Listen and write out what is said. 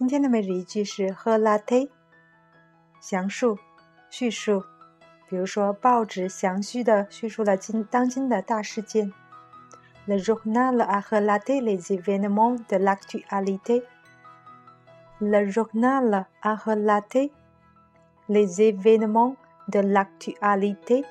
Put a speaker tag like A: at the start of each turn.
A: 今天的每日一句是 “relater”，详述、叙述。比如说，报纸详细的叙述了今当今的大事件。Le journal a relaté les événements de l'actualité. Le journal a relaté les événements de l'actualité.